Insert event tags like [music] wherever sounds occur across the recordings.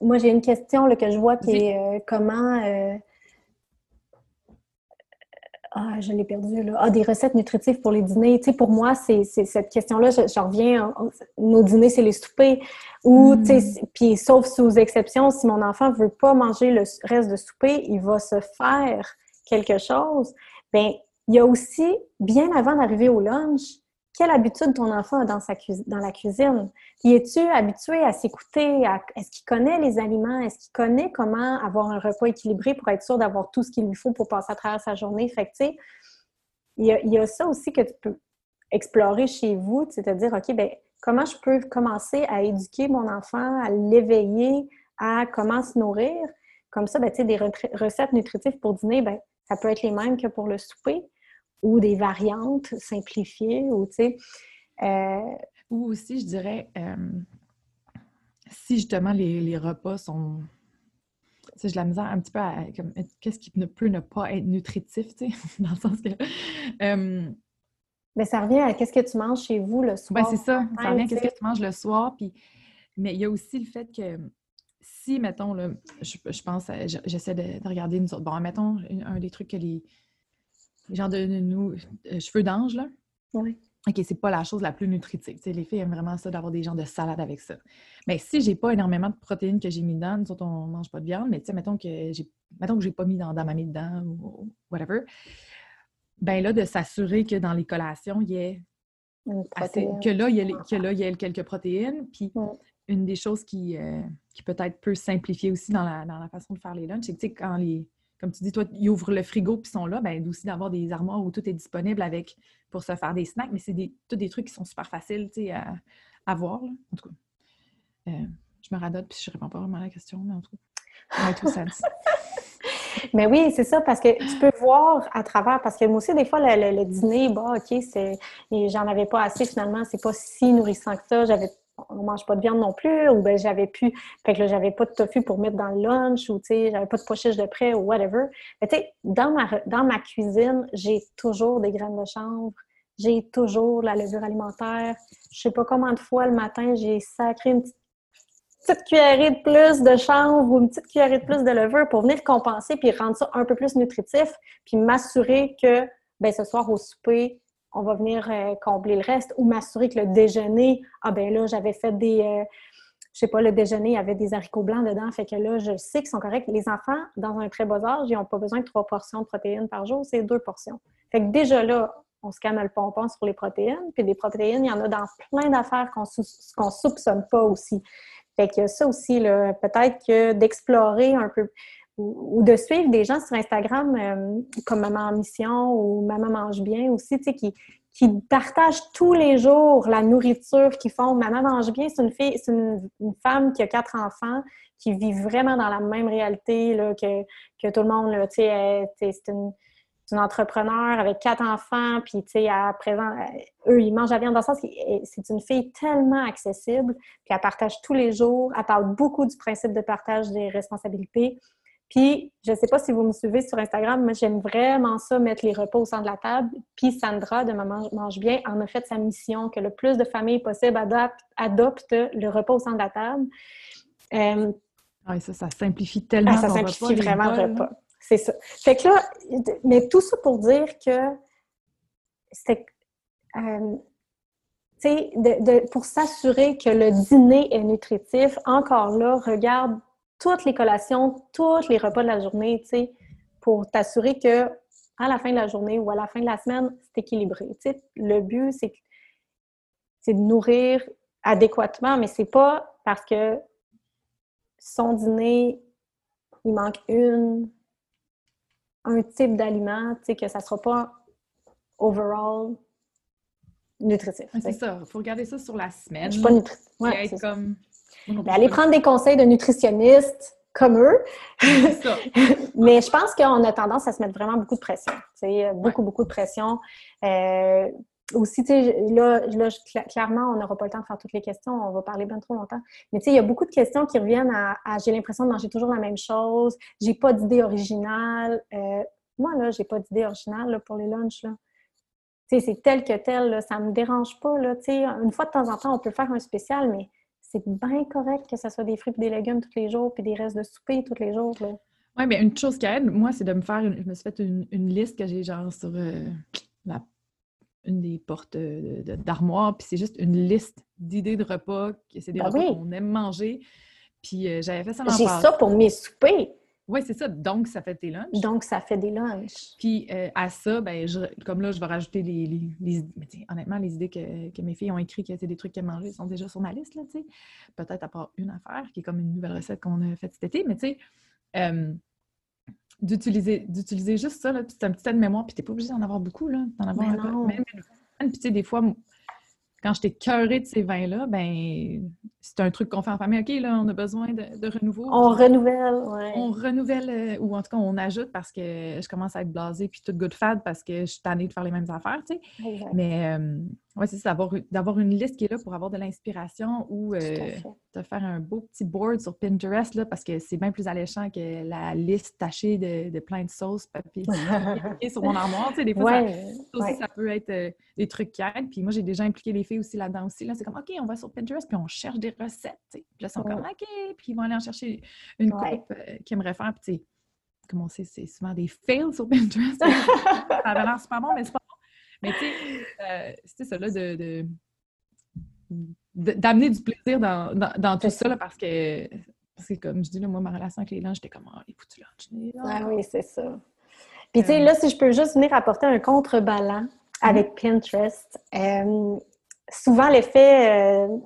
moi, j'ai une question là, que je vois qui est euh, comment. Euh, ah, je l'ai perdu là. Ah, des recettes nutritives pour les dîners. Tu sais, pour moi, c'est cette question-là, je, reviens. nos dîners, c'est les soupers. Ou, tu sais, hmm. puis sauf sous exception, si mon enfant veut pas manger le reste de souper, il va se faire quelque chose. Bien, il y a aussi, bien avant d'arriver au lunch, quelle habitude ton enfant a dans, la cuisine? Y es-tu habitué à s'écouter? Est-ce qu'il connaît les aliments? Est-ce qu'il connaît comment avoir un repas équilibré pour être sûr d'avoir tout ce qu'il lui faut pour passer à travers sa journée? Fait que, tu sais, il y, a, ça aussi que tu peux explorer chez vous, c'est-à-dire, OK, ben comment je peux commencer à éduquer mon enfant, à l'éveiller à comment se nourrir? Comme ça, ben, tu des recettes nutritives pour dîner, ben, ça peut être les mêmes que pour le souper ou des variantes simplifiées ou tu sais. Euh, ou aussi, je dirais, euh, si justement les, repas sont. Tu sais, la misère un petit peu à. Qu'est-ce qui ne peut ne pas être nutritif, tu sais, [laughs] dans le sens que. Euh, mais ça revient à qu'est-ce que tu manges chez vous le soir. Ben, c'est ça. Ça revient à qu'est-ce que tu manges le soir. Puis... Mais il y a aussi le fait que si, mettons, là, je, pense, j'essaie de, regarder une autres. Bon, mettons, un des trucs que les, genre de nous, euh, cheveux d'ange, là. Oui. OK, c'est pas la chose la plus nutritive. les filles aiment vraiment ça d'avoir des gens de salade avec ça. Mais si j'ai pas énormément de protéines que j'ai mis dedans, nous autres, on mange pas de viande, mais tu sais, mettons que j'ai mettons que j'ai pas mis dans, dans ma mie dedans ou whatever, ben là, de s'assurer que dans les collations, il y ait que là, il y a, que là, il y ait quelques protéines. Puis une des choses qui, euh, qui peut-être peut simplifier aussi dans la, dans la façon de faire les lunchs, c'est que quand les comme tu dis, toi, ils ouvrent le frigo puis sont là, bien aussi d'avoir des armoires où tout est disponible avec pour se faire des snacks, mais c'est des, tous des trucs qui sont super faciles à, à voir. En tout cas, euh, je me radote puis je réponds pas vraiment à la question, mais en tout cas, tout sens. [laughs] Mais oui, c'est ça, parce que tu peux voir à travers, parce que moi aussi, des fois, le, dîner, bah, OK, c'est, j'en avais pas assez finalement, c'est pas si nourrissant que ça, j'avais on mange pas de viande non plus, ou ben j'avais plus, fait que j'avais pas de tofu pour mettre dans le lunch, ou tu sais, j'avais pas de pochette de près, ou whatever. Mais tu sais, dans ma, dans ma cuisine, j'ai toujours des graines de chanvre, j'ai toujours la levure alimentaire. Je sais pas combien de fois le matin, j'ai sacré une petite, cuillerée de plus de chanvre ou une petite cuillerée de plus de levure pour venir compenser puis rendre ça un peu plus nutritif, puis m'assurer que, ben ce soir au souper, on va venir euh, combler le reste ou m'assurer que le déjeuner, ah ben là, j'avais fait des, euh, je sais pas, le déjeuner, avait des haricots blancs dedans, fait que là, je sais qu'ils sont corrects. Les enfants, dans un très bas âge, ils n'ont pas besoin de trois portions de protéines par jour, c'est deux portions. Fait que déjà là, on se le pompon sur les protéines, puis des protéines, il y en a dans plein d'affaires qu'on ne soupçonne pas aussi. Fait que ça aussi, peut-être que d'explorer un peu ou, de suivre des gens sur Instagram euh, comme Maman en mission ou Maman mange bien aussi, tu sais, qui, qui partagent tous les jours la nourriture qu'ils font. Maman mange bien, c'est une fille, c'est une, femme qui a quatre enfants, qui vit vraiment dans la même réalité là, que, que tout le monde. Tu sais, c'est une, une, entrepreneur avec quatre enfants, puis tu sais, à présent, eux, ils mangent la viande dans le sens c'est une fille tellement accessible, puis elle partage tous les jours, elle parle beaucoup du principe de partage des responsabilités. Puis, je ne sais pas si vous me suivez sur Instagram, mais j'aime vraiment ça, mettre les repas au centre de la table. Puis, Sandra de Maman Mange Bien en a fait sa mission que le plus de familles possible adoptent le repas au centre de la table. Euh, oui, ça, ça simplifie tellement ah, Ça simplifie vraiment le repas. C'est ça. Fait que là, mais tout ça pour dire que c'était... Euh, de, pour s'assurer que le dîner est nutritif, encore là, regarde toutes les collations, tous les repas de la journée, tu sais, pour t'assurer que à la fin de la journée ou à la fin de la semaine, c'est équilibré. Tu sais, le but, c'est de nourrir adéquatement, mais c'est pas parce que son dîner, il manque une, un type d'aliment, tu sais, que ça sera pas overall nutritif. C'est ça, il faut regarder ça sur la semaine. Je suis pas nutritive. comme ben, aller prendre des conseils de nutritionnistes comme eux. [laughs] Mais je pense qu'on a tendance à se mettre vraiment beaucoup de pression. Beaucoup, beaucoup de pression. Euh, aussi, là, là, clairement, on n'aura pas le temps de faire toutes les questions, on va parler bien trop longtemps. Mais tu sais, il y a beaucoup de questions qui reviennent à, j'ai l'impression de manger toujours la même chose, j'ai pas d'idée originale. Euh, moi, là, j'ai pas d'idée originale pour les lunchs. Là. c'est tel que tel, là, ça me dérange pas. Là, une fois de temps en temps, on peut faire un spécial, mais c'est bien correct que ce soit des fruits et des légumes tous les jours, puis des restes de souper tous les jours. Oui, mais une chose qui aide, moi, c'est de me faire, je me suis fait une, liste que j'ai genre sur euh, une des portes d'armoire, puis c'est juste une liste d'idées de repas, c'est des ben repas qu'on aime manger. Puis euh, j'avais fait ça J'ai ça pour mes soupers. Oui, c'est ça. Donc, ça fait des lunchs. Donc, ça fait des lunchs. Puis, euh, à ça, ben, comme là, je vais rajouter les, les, Mais honnêtement, les idées que, mes filles ont écrites, que c'est des trucs qu'elles mangent, sont déjà sur ma liste, là, tu sais. Peut-être à part une affaire, qui est comme une nouvelle recette qu'on a faite cet été, mais tu sais, euh, d'utiliser, d'utiliser juste ça, là, puis c'est un petit aide-mémoire, puis t'es pas obligé d'en avoir beaucoup, là. D'en avoir un peu. Même Puis, tu sais, des fois, quand j'étais cœurée de ces vins-là, ben c'est un truc qu'on fait en famille. OK, là, on a besoin de, renouveau. On renouvelle, oui. On renouvelle, euh, ou en tout cas, on ajoute parce que je commence à être blasée puis tout good fad parce que je suis tannée de faire les mêmes affaires, tu sais. Mais euh, oui, c'est ça, d'avoir une liste qui est là pour avoir de l'inspiration ou euh, de faire un beau petit board sur Pinterest, là, parce que c'est bien plus alléchant que la liste tachée de, plein de sauces, papier [laughs] sur mon armoire. Tu sais, des fois, ça, aussi, ça peut être euh, des trucs qui aident. Puis moi, j'ai déjà impliqué les filles aussi là-dedans aussi. Là, c'est comme, OK, on va sur Pinterest, puis on cherche des recettes. Puis là, ils sont comme, OK, puis ils vont aller en chercher une coupe euh, qu'ils aimeraient faire. Puis comme on sait, c'est souvent des fails sur Pinterest. [laughs] ça avait l'air super bon, mais c'est pas mais tu sais, euh, c'est ça, là, de, d'amener du plaisir dans, dans, tout ça, là, parce que, parce que, comme je dis, là, moi, ma relation avec les lunchs, j'étais comme, oh, les foutus lunchs. Ah oui, c'est ça. Puis, tu sais, là, si je peux juste venir apporter un contrebalan avec mm-hmm. Pinterest, euh, souvent, l'effet, euh,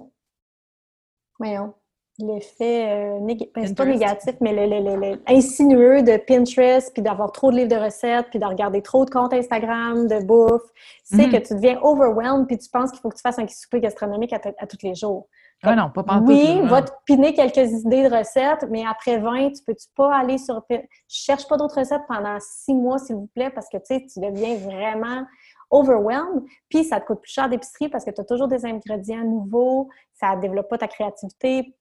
voyons, l'effet, euh, ben, pas négatif, mais le, insinueux de Pinterest, puis d'avoir trop de livres de recettes, puis de regarder trop de comptes Instagram, de bouffe, c'est mhm. que tu deviens overwhelmed, puis tu penses qu'il faut que tu fasses un souper gastronomique à, tous les jours. Ah non, pas partout. Oui, va te piner quelques idées de recettes, mais après 20, tu peux-tu pas aller sur... Je cherche pas d'autres recettes pendant six mois, s'il vous plaît, parce que, tu sais, tu deviens vraiment overwhelmed, puis ça te coûte plus cher d'épicerie parce que tu as toujours des ingrédients nouveaux, ça développe pas ta créativité,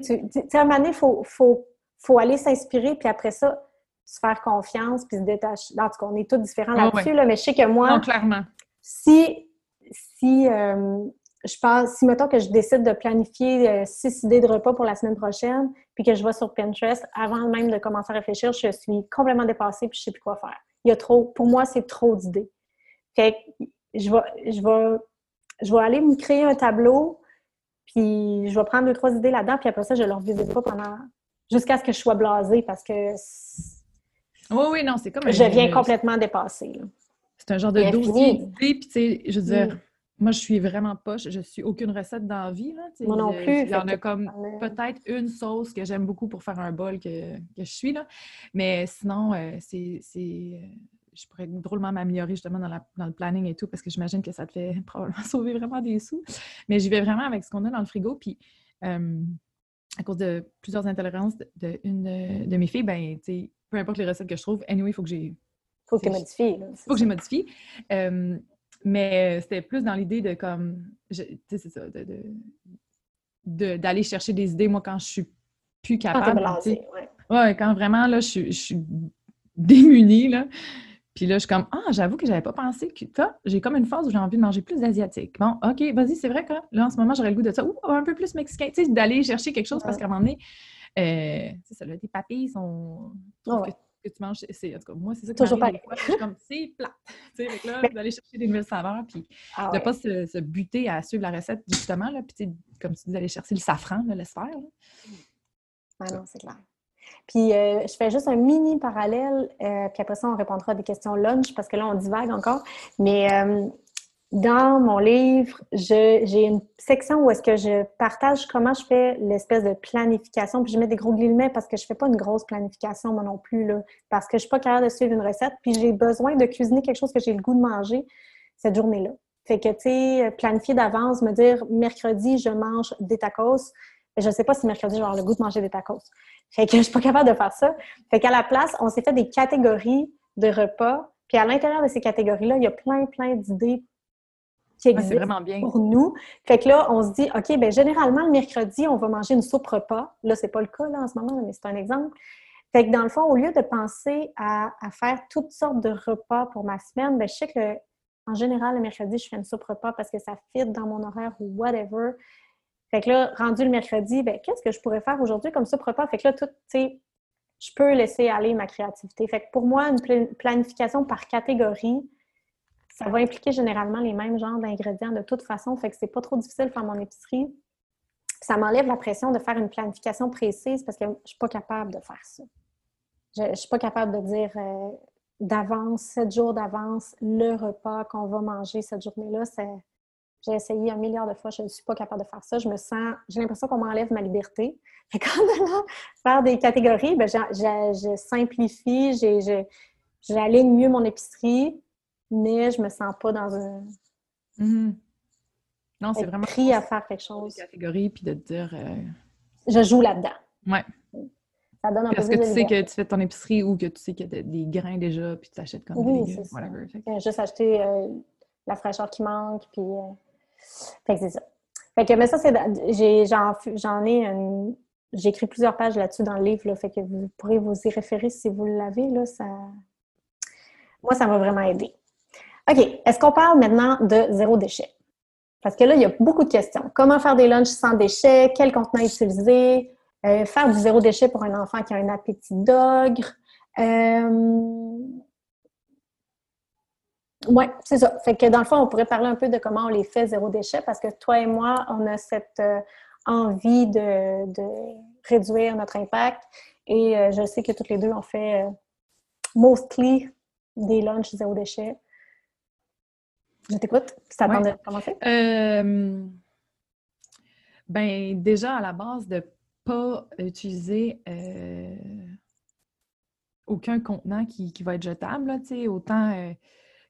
tu sais, à un moment donné, il faut, faut, faut, aller s'inspirer, puis après ça, se faire confiance, puis se détacher. En tout cas, on est tous différents là-dessus, là, mais je sais que moi... Non, clairement. Si, si euh, je pense, si mettons que je décide de planifier euh, six idées de repas pour la semaine prochaine, puis que je vais sur Pinterest, avant même de commencer à réfléchir, je suis complètement dépassée, puis je sais plus quoi faire. Il y a trop... Pour moi, c'est trop d'idées. Fait que je vais, je vais, je vais aller me créer un tableau puis je vais prendre deux, trois idées là-dedans, puis après ça, je ne leur visite pas pendant. jusqu'à ce que je sois blasée parce que. Oui, oui, non, c'est comme. Je viens complètement dépassée. C'est un genre de dossier d'idées, puis tu sais, je veux dire. Mm. Moi, je suis vraiment poche. Je suis aucune recette dans la vie. Là, Moi non plus. Il y en a comme peut-être une sauce que j'aime beaucoup pour faire un bol que, que je suis. Là. Mais sinon, euh, c'est je pourrais drôlement m'améliorer justement dans, le planning et tout, parce que j'imagine que ça te fait [laughs] probablement sauver vraiment des sous. Mais j'y vais vraiment avec ce qu'on a dans le frigo. Puis, euh, à cause de plusieurs intolérances de, une de, mes filles, ben, tu peu importe les recettes que je trouve, anyway, il faut que j'ai. Faut que tu modifies. Il faut que j'ai modifié. Euh, mais c'était plus dans l'idée de comme. Tu sais, c'est ça, d'aller chercher des idées, moi, quand je suis plus capable. Quand ouais. ouais. quand vraiment, là, je, je suis démunie, là. Puis là, je suis comme, ah, j'avoue que j'avais pas pensé que ça. J'ai comme une phase où j'ai envie de manger plus d'asiatique. Bon, OK, vas-y, c'est vrai que là, en ce moment, j'aurais le goût de ça. Ou un peu plus mexicain. Tu sais, d'aller chercher quelque chose parce qu'à un moment donné, euh, c'est ça, là, tes papilles sont. Oh, que, tu manges, c'est, en tout cas, moi, c'est ça que Toujours pas. Je suis comme, c'est plat. [laughs] Tu sais, là, d'aller chercher des nouvelles saveurs, puis ah de ne pas se, buter à suivre la recette, justement, là. Puis, comme tu dis, d'aller chercher le safran, là, laisse faire. Ah non, c'est clair. Puis euh, je fais juste un mini parallèle, euh, puis après ça, on répondra à des questions lunch parce que là, on divague encore. Mais euh, dans mon livre, j'ai une section où est-ce que je partage comment je fais l'espèce de planification. Puis je mets des gros guillemets parce que je fais pas une grosse planification, moi non plus, là, parce que je suis pas capable de suivre une recette. Puis j'ai besoin de cuisiner quelque chose que j'ai le goût de manger cette journée-là. Fait que, tu sais, planifier d'avance, me dire mercredi, je mange des tacos. Je ne sais pas si mercredi, je vais avoir le goût de manger des tacos. Fait que [laughs] je suis pas capable de faire ça. Fait qu'à la place, on s'est fait des catégories de repas. Puis à l'intérieur de ces catégories-là, il y a plein, plein d'idées qui existent pour nous. Fait que là, on se dit, OK, bien généralement, le mercredi, on va manger une soupe repas. Là, c'est pas le cas là, en ce moment, mais c'est un exemple. Fait que dans le fond, au lieu de penser à, faire toutes sortes de repas pour ma semaine, bien, je sais que en général, le mercredi, je fais une soupe repas parce que ça fit dans mon horaire ou whatever. Fait que là, rendu le mercredi, ben, qu'est-ce que je pourrais faire aujourd'hui comme ça pour pas? Fait que là, tout, tu sais, je peux laisser aller ma créativité. Fait que pour moi, une planification par catégorie, ça va impliquer généralement les mêmes genres d'ingrédients de toute façon. Fait que c'est pas trop difficile de faire mon épicerie. ça m'enlève la pression de faire une planification précise parce que je suis pas capable de faire ça. Je, ne suis pas capable de dire euh, d'avance, sept jours d'avance, le repas qu'on va manger cette journée-là. J'ai essayé un milliard de fois, je ne suis pas capable de faire ça. Je me sens, j'ai l'impression qu'on m'enlève ma liberté. Et quand on faire des catégories, ben, je simplifie, j'aligne mieux mon épicerie, mais je me sens pas dans un. Mm-hmm. Non, c'est vraiment. pris à faire quelque chose. Catégorie, puis de dire. Euh, je joue là-dedans. Ouais. Ça donne un Parce que tu sais que tu fais ton épicerie ou que tu sais qu'il y a des grains déjà, puis tu achètes comme oui, des légumes, Juste acheter euh, la fraîcheur qui manque, puis. Euh, fait que c'est ça. Fait que, mais ça, c'est. J'en ai une. J'ai écrit plusieurs pages là-dessus dans le livre, fait que vous pourrez vous y référer si vous l'avez. Ça... Moi, ça m'a vraiment aidé. OK. Est-ce qu'on parle maintenant de zéro déchet? Parce que là, il y a beaucoup de questions. Comment faire des lunchs sans déchets? Quel contenant utiliser? Euh, faire du zéro déchet pour un enfant qui a un appétit d'ogre? Euh, oui, c'est ça. Fait que dans le fond, on pourrait parler un peu de comment on les fait zéro déchet parce que toi et moi, on a cette euh, envie de, réduire notre impact. Et euh, je sais que toutes les deux, on fait euh, mostly des lunchs zéro déchet. Je t'écoute. Ça ouais. de commencer? ben, déjà, à la base, de ne pas utiliser aucun contenant qui, va être jetable, là, autant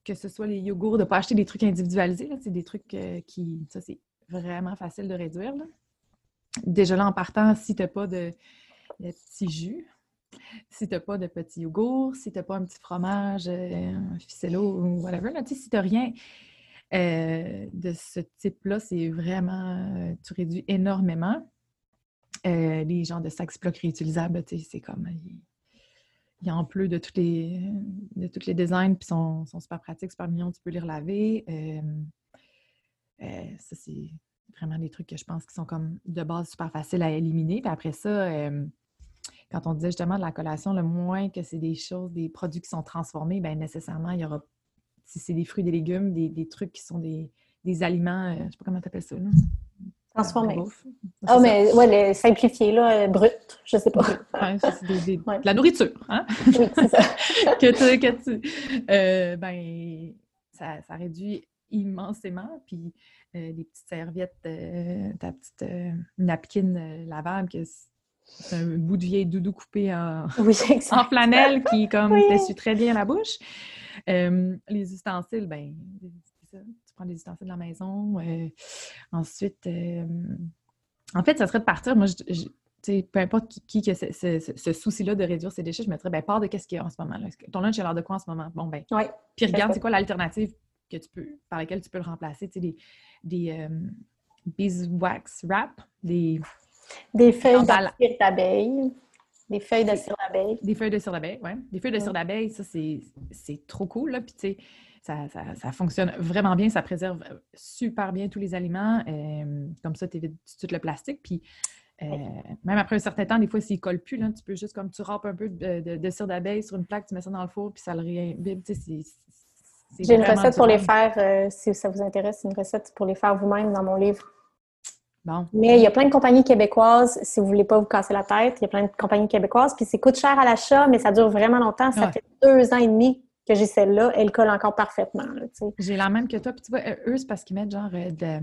que ce soit les yogourts, de ne pas acheter des trucs individualisés, là, des trucs euh, qui. Ça, c'est vraiment facile de réduire. Déjà là, en partant, si tu n'as pas de, petits jus, si tu n'as pas de petits yogourts, si tu n'as pas un petit fromage, euh, un ficello ou whatever, là, si tu n'as rien euh, de ce type-là, c'est vraiment. tu réduis énormément. les genres de sacs blocs réutilisables, c'est comme il en pleut de tous les, de toutes les designs, puis sont, sont super pratiques, super mignons, tu peux les relaver. Euh, euh, ça, c'est vraiment des trucs que je pense qui sont comme de base super faciles à éliminer. Puis après ça, euh, quand on disait justement de la collation, le moins que c'est des choses, des produits qui sont transformés, bien nécessairement, il y aura, si c'est des fruits, des légumes, des, des trucs qui sont des, des aliments, je ne sais pas comment tu appelles ça, là. Transformé. Ah, mais ouais, le simplifié, là, euh, brut, je sais pas. [laughs] la nourriture, hein? Oui, c'est ça. [laughs] que tu, que tu euh, ben, ça, ça, réduit immensément. Puis euh, des petites serviettes, ta petite napkin lavable, que c'est un bout de vieille doudou coupé en, en flanelle qui, comme, t'essuie très bien la bouche. les ustensiles, ben, tu prends des ustensiles de la maison. Euh, ensuite, euh, en fait, ça serait de partir. Moi, je, peu importe qui, qui a ce, souci-là de réduire ses déchets, je mettrais, ben, part de qu'est-ce qu'il y a en ce moment. Là. Ton lunch a l'air de quoi en ce moment? Bon, ben, puis regarde, c'est quoi l'alternative que tu peux, par laquelle tu peux le remplacer. Tu sais, des, des euh, beeswax wrap, des... Des feuilles de d'abeille. Des feuilles de cire d'abeille. Des feuilles de cire d'abeille, oui. Des feuilles de cire d'abeille, ça, c'est trop cool, là. Puis, tu sais, ça, fonctionne vraiment bien, ça préserve euh, super bien tous les aliments. Euh, comme ça, tu évites tout le plastique. Puis euh, même après un certain temps, des fois, s'il ne colle plus, là, tu peux juste comme tu râpes un peu de, cire d'abeille sur une plaque, tu mets ça dans le four, puis ça le réimbibe. J'ai une recette pour les faire, si ça vous intéresse, une recette pour les faire vous-même dans mon livre. Bon. Mais il y a plein de compagnies québécoises, si vous ne voulez pas vous casser la tête, il y a plein de compagnies québécoises, puis ça coûte cher à l'achat, mais ça dure vraiment longtemps. Ça fait deux ans et demi que j'ai celle-là, elle colle encore parfaitement. J'ai la même que toi. Puis tu vois, eux, c'est parce qu'ils mettent genre euh, de...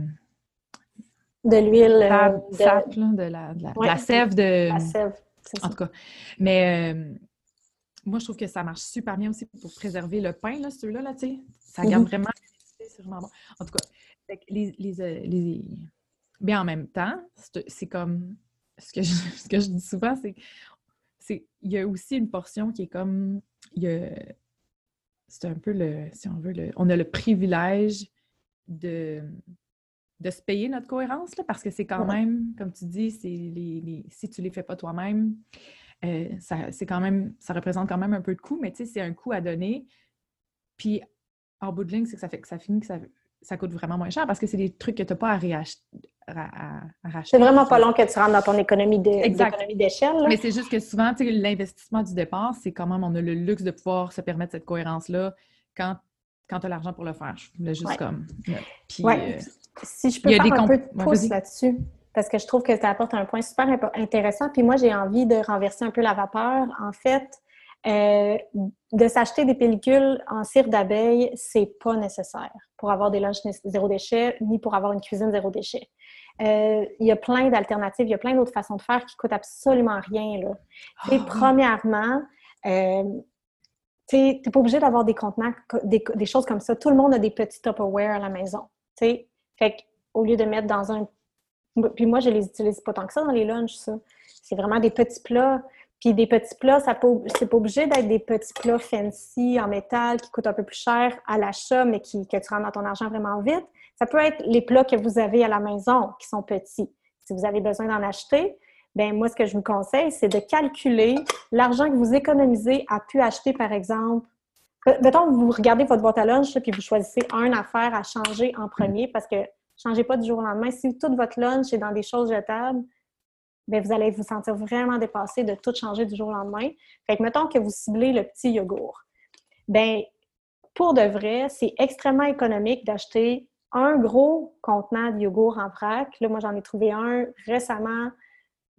De l'huile. Euh, de... de, la, de, la, sève de... La sève, En tout cas. Mais euh, moi, je trouve que ça marche super bien aussi pour préserver le pain, là, ceux-là, là, tu sais. Ça garde mm-hmm. vraiment... C'est vraiment bon. En tout cas, les, les, les... Bien, en même temps, c'est comme... Ce que, je, ce que je dis souvent, c'est il y a aussi une portion qui est comme... Il y a c'est un peu le, si on veut, le, on a le privilège de, de se payer notre cohérence, là, parce que c'est quand même, comme tu dis, c'est les, si tu ne les fais pas toi-même, euh, ça, c'est quand même, ça représente quand même un peu de coût, mais tu sais, c'est un coût à donner. Puis, en bout de ligne, c'est que ça fait que ça finit que ça, ça coûte vraiment moins cher parce que c'est des trucs que tu n'as pas à, réacheter, C'est vraiment pas long que tu rentres dans ton économie d'échelle. Mais c'est juste que souvent, l'investissement du départ, c'est quand même, on a le luxe de pouvoir se permettre cette cohérence-là quand, quand tu as l'argent pour le faire. Je voulais juste comme. Puis, euh, si je peux faire un peu de pouce là-dessus, parce que je trouve que ça apporte un point super intéressant. Puis moi, j'ai envie de renverser un peu la vapeur. En fait, euh, de s'acheter des pellicules en cire d'abeille, c'est pas nécessaire pour avoir des lunchs zéro déchet, ni pour avoir une cuisine zéro déchet. Euh, il y a plein d'alternatives, il y a plein d'autres façons de faire qui coûtent absolument rien. Là. Oh, Premièrement, euh, tu n'es pas obligé d'avoir des contenants, des, choses comme ça. Tout le monde a des petits Tupperware à la maison. T'sais? Fait au lieu de mettre dans un... Puis moi, je les utilise pas tant que ça dans les lunchs, ça. C'est vraiment des petits plats. Puis des petits plats, c'est pas obligé d'être des petits plats fancy en métal qui coûtent un peu plus cher à l'achat, mais qui, que tu rentres dans ton argent vraiment vite. Ça peut être les plats que vous avez à la maison qui sont petits. Si vous avez besoin d'en acheter, ben moi, ce que je vous conseille, c'est de calculer l'argent que vous économisez à pu acheter, par exemple. Mettons, vous regardez votre boîte à lunch, puis vous choisissez un affaire à changer en premier parce que changez pas du jour au lendemain. Si toute votre lunch est dans des choses jetables, bien, vous allez vous sentir vraiment dépassé de tout changer du jour au lendemain. Fait que, mettons que vous ciblez le petit yogourt. Bien, pour de vrai, c'est extrêmement économique d'acheter un gros contenant de yogourt en vrac. Là, moi, j'en ai trouvé un récemment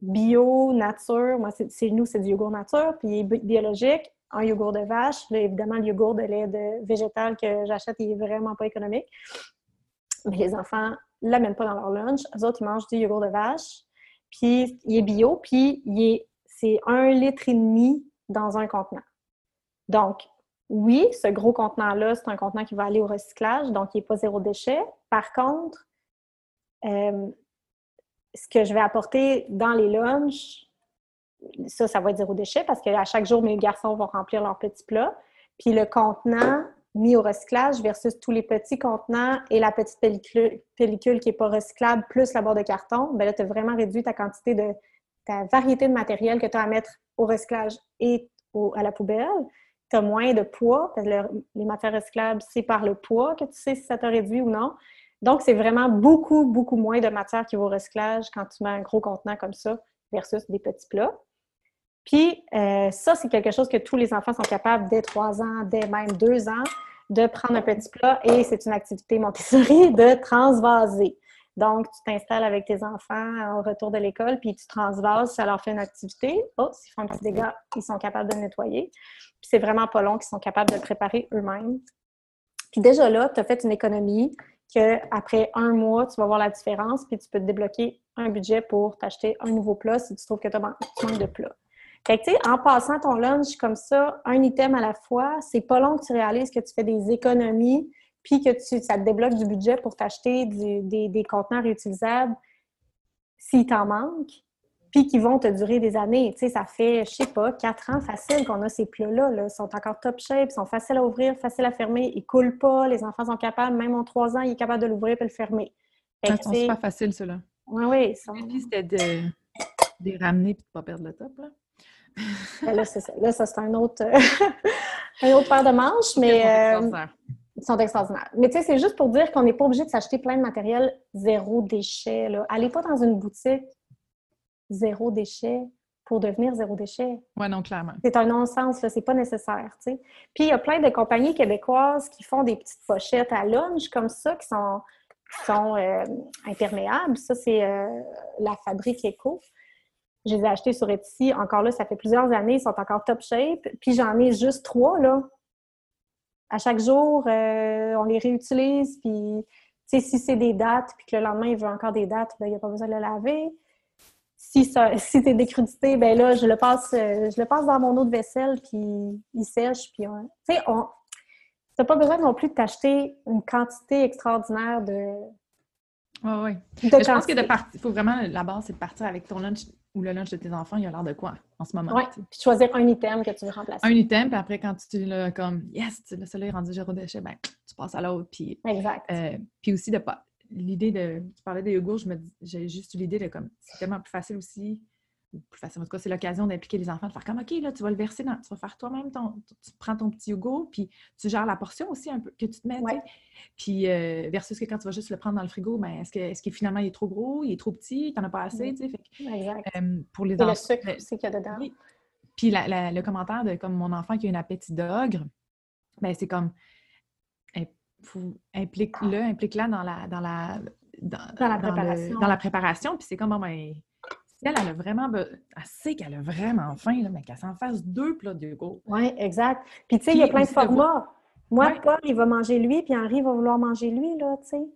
bio, nature. Nous, c'est du yogourt nature, puis biologique. Un yogourt de vache. évidemment, le yogourt de lait de végétal que j'achète, il est vraiment pas économique. Mais les enfants ne l'amènent pas dans leur lunch. Les autres, ils mangent du yogourt de vache puis il est bio, puis c'est un litre et demi dans un contenant. Donc, oui, ce gros contenant-là, c'est un contenant qui va aller au recyclage, donc il n'est pas zéro déchet. Par contre, euh, ce que je vais apporter dans les lunchs, ça, ça va être zéro déchet parce qu'à chaque jour, mes garçons vont remplir leur petit plat. Puis le contenant, mis au recyclage versus tous les petits contenants et la petite pellicule, qui n'est pas recyclable, plus la barre de carton, bien là, tu as vraiment réduit ta quantité de ta variété de matériel que tu as à mettre au recyclage et à la poubelle. Tu as moins de poids, parce que les matières recyclables, c'est par le poids que tu sais si ça t'a réduit ou non. Donc, c'est vraiment beaucoup, beaucoup moins de matière qui va au recyclage quand tu mets un gros contenant comme ça versus des petits plats. Puis euh, ça, c'est quelque chose que tous les enfants sont capables dès trois ans, dès même deux ans, de prendre un petit plat et c'est une activité Montessori [laughs] de transvaser. Donc, tu t'installes avec tes enfants au retour de l'école, puis tu transvases, ça leur fait une activité. Oh, s'ils font un petit dégât, ils sont capables de nettoyer. Puis c'est vraiment pas long qu'ils sont capables de le préparer eux-mêmes. Puis déjà là, tu as fait une économie qu'après un mois, tu vas voir la différence, puis tu peux te débloquer un budget pour t'acheter un nouveau plat si tu trouves que tu besoin de plats. Fait que, tu sais, en passant ton lunch comme ça, un item à la fois, c'est pas long que tu réalises que tu fais des économies, puis que tu, ça te débloque du budget pour t'acheter des, des contenants réutilisables s'il t'en manque, puis qui vont te durer des années. Tu sais, ça fait, je sais pas, quatre ans facile qu'on a ces plats-là. Là. Ils sont encore top shape, ils sont faciles à ouvrir, faciles à fermer, ils coulent pas, les enfants sont capables, même en trois ans, ils sont capables de l'ouvrir et le fermer. Ils sont super faciles, ceux-là. Oui, oui. Sont... c'était de, les ramener et de ne pas perdre le top, là. Ben là, c'est ça. Là, ça, c'est un autre, [laughs] un autre paire de manches, mais euh, ils sont extraordinaires. Mais tu sais, c'est juste pour dire qu'on n'est pas obligé de s'acheter plein de matériel zéro déchet. Là. Allez pas dans une boutique zéro déchet pour devenir zéro déchet. Oui, non, clairement. C'est un non-sens, c'est pas nécessaire. Puis il y a plein de compagnies québécoises qui font des petites pochettes à lunch comme ça, qui sont, sont euh, imperméables. Ça, c'est euh, la fabrique Eco. Je les ai achetés sur Etsy. Encore là, ça fait plusieurs années. Ils sont encore top shape. Puis j'en ai juste trois, là. À chaque jour, euh, on les réutilise. Puis, tu sais, si c'est des dates, puis que le lendemain, il veut encore des dates, ben, il n'y a pas besoin de le laver. Si, ça, [laughs] si c'est décrudité, ben là, je le passe euh, je le passe dans mon eau de vaisselle, puis il sèche. Puis, tu sais, on... n'as pas besoin non plus de t'acheter une quantité extraordinaire de, oui, oui. Je pense que de partir, faut vraiment, la base, c'est de partir avec ton lunch ou le lunch de tes enfants, il a l'air de quoi en ce moment? Oui, puis choisir un item que tu veux remplacer. Un item, puis après, quand tu l'as comme, yes, le soleil est rendu zéro déchet, ben, tu passes à l'autre. Puis, exact. Euh, puis aussi, de pas. L'idée de. Tu parlais des yogourts, j'ai juste eu l'idée de comme. C'est tellement plus facile aussi plus facile. En tout cas, c'est l'occasion d'impliquer les enfants, de faire comme OK, là, tu vas le verser dans. Tu vas faire toi-même ton. Tu prends ton petit yogourt, puis tu gères la portion aussi un peu que tu te mets. Puis euh, versus que quand tu vas juste le prendre dans le frigo, ben, est-ce que est-ce qu'il finalement il est trop gros, il est trop petit, tu n'en as pas assez, tu sais. exact. Euh, pour les Et le sucre aussi qu'il y a dedans. Puis le commentaire de comme mon enfant qui a un appétit d'ogre, ben c'est comme implique-le, implique-la dans la dans la dans, la préparation. dans la préparation. Puis c'est comme ben, elle, elle a vraiment. Elle sait qu'elle a vraiment faim, là, mais qu'elle s'en fasse deux plats de yogourt. Oui, exact. Puis, tu sais, il y a plein de formats. Moi, Paul, il va manger lui, puis Henri va vouloir manger lui, là, tu sais.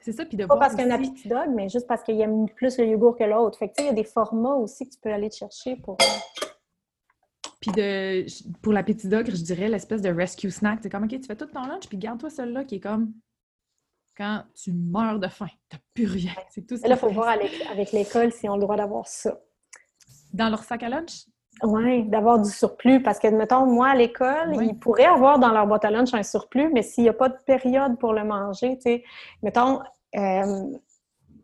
C'est ça, puis de Pas parce qu'il y a un appétit dog, mais juste parce qu'il aime plus le yogourt que l'autre. Fait que, tu sais, il y a des formats aussi que tu peux aller te chercher pour... Euh, puis de, pour l'appétit dog, je dirais l'espèce de rescue snack. C'est comme, OK, tu fais tout ton lunch, puis garde-toi celui-là qui est comme quand tu meurs de faim. Tu n'as plus rien. C'est tout ça. Là, il faut voir avec l'école s'ils ont le droit d'avoir ça. Dans leur sac à lunch? Oui, d'avoir du surplus. Parce que, mettons, moi, à l'école, ils pourraient avoir dans leur boîte à lunch un surplus, mais s'il n'y a pas de période pour le manger, tu sais, mettons, euh,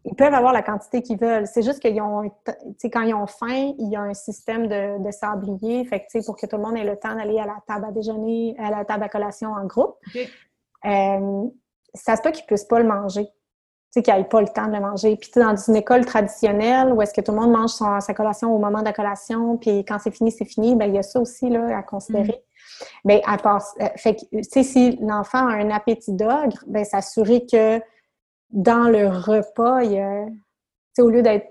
ils peuvent avoir la quantité qu'ils veulent. C'est juste qu'ils ont, tu sais, quand ils ont faim, il y a un système de, sablier, fait que, pour que tout le monde ait le temps d'aller à la table à déjeuner, à la table à collation en groupe. Euh, ça se peut qu'ils ne puissent pas le manger. Tu sais, qu'ils n'aient pas le temps de le manger. Puis, dans une école traditionnelle où est-ce que tout le monde mange son, sa collation au moment de la collation, puis quand c'est fini, c'est fini, bien, il y a ça aussi là, à considérer. Bien, à part, euh, fait que, tu sais, si l'enfant a un appétit d'ogre, bien, s'assurer que dans le repas, il y a, tu sais, au lieu d'être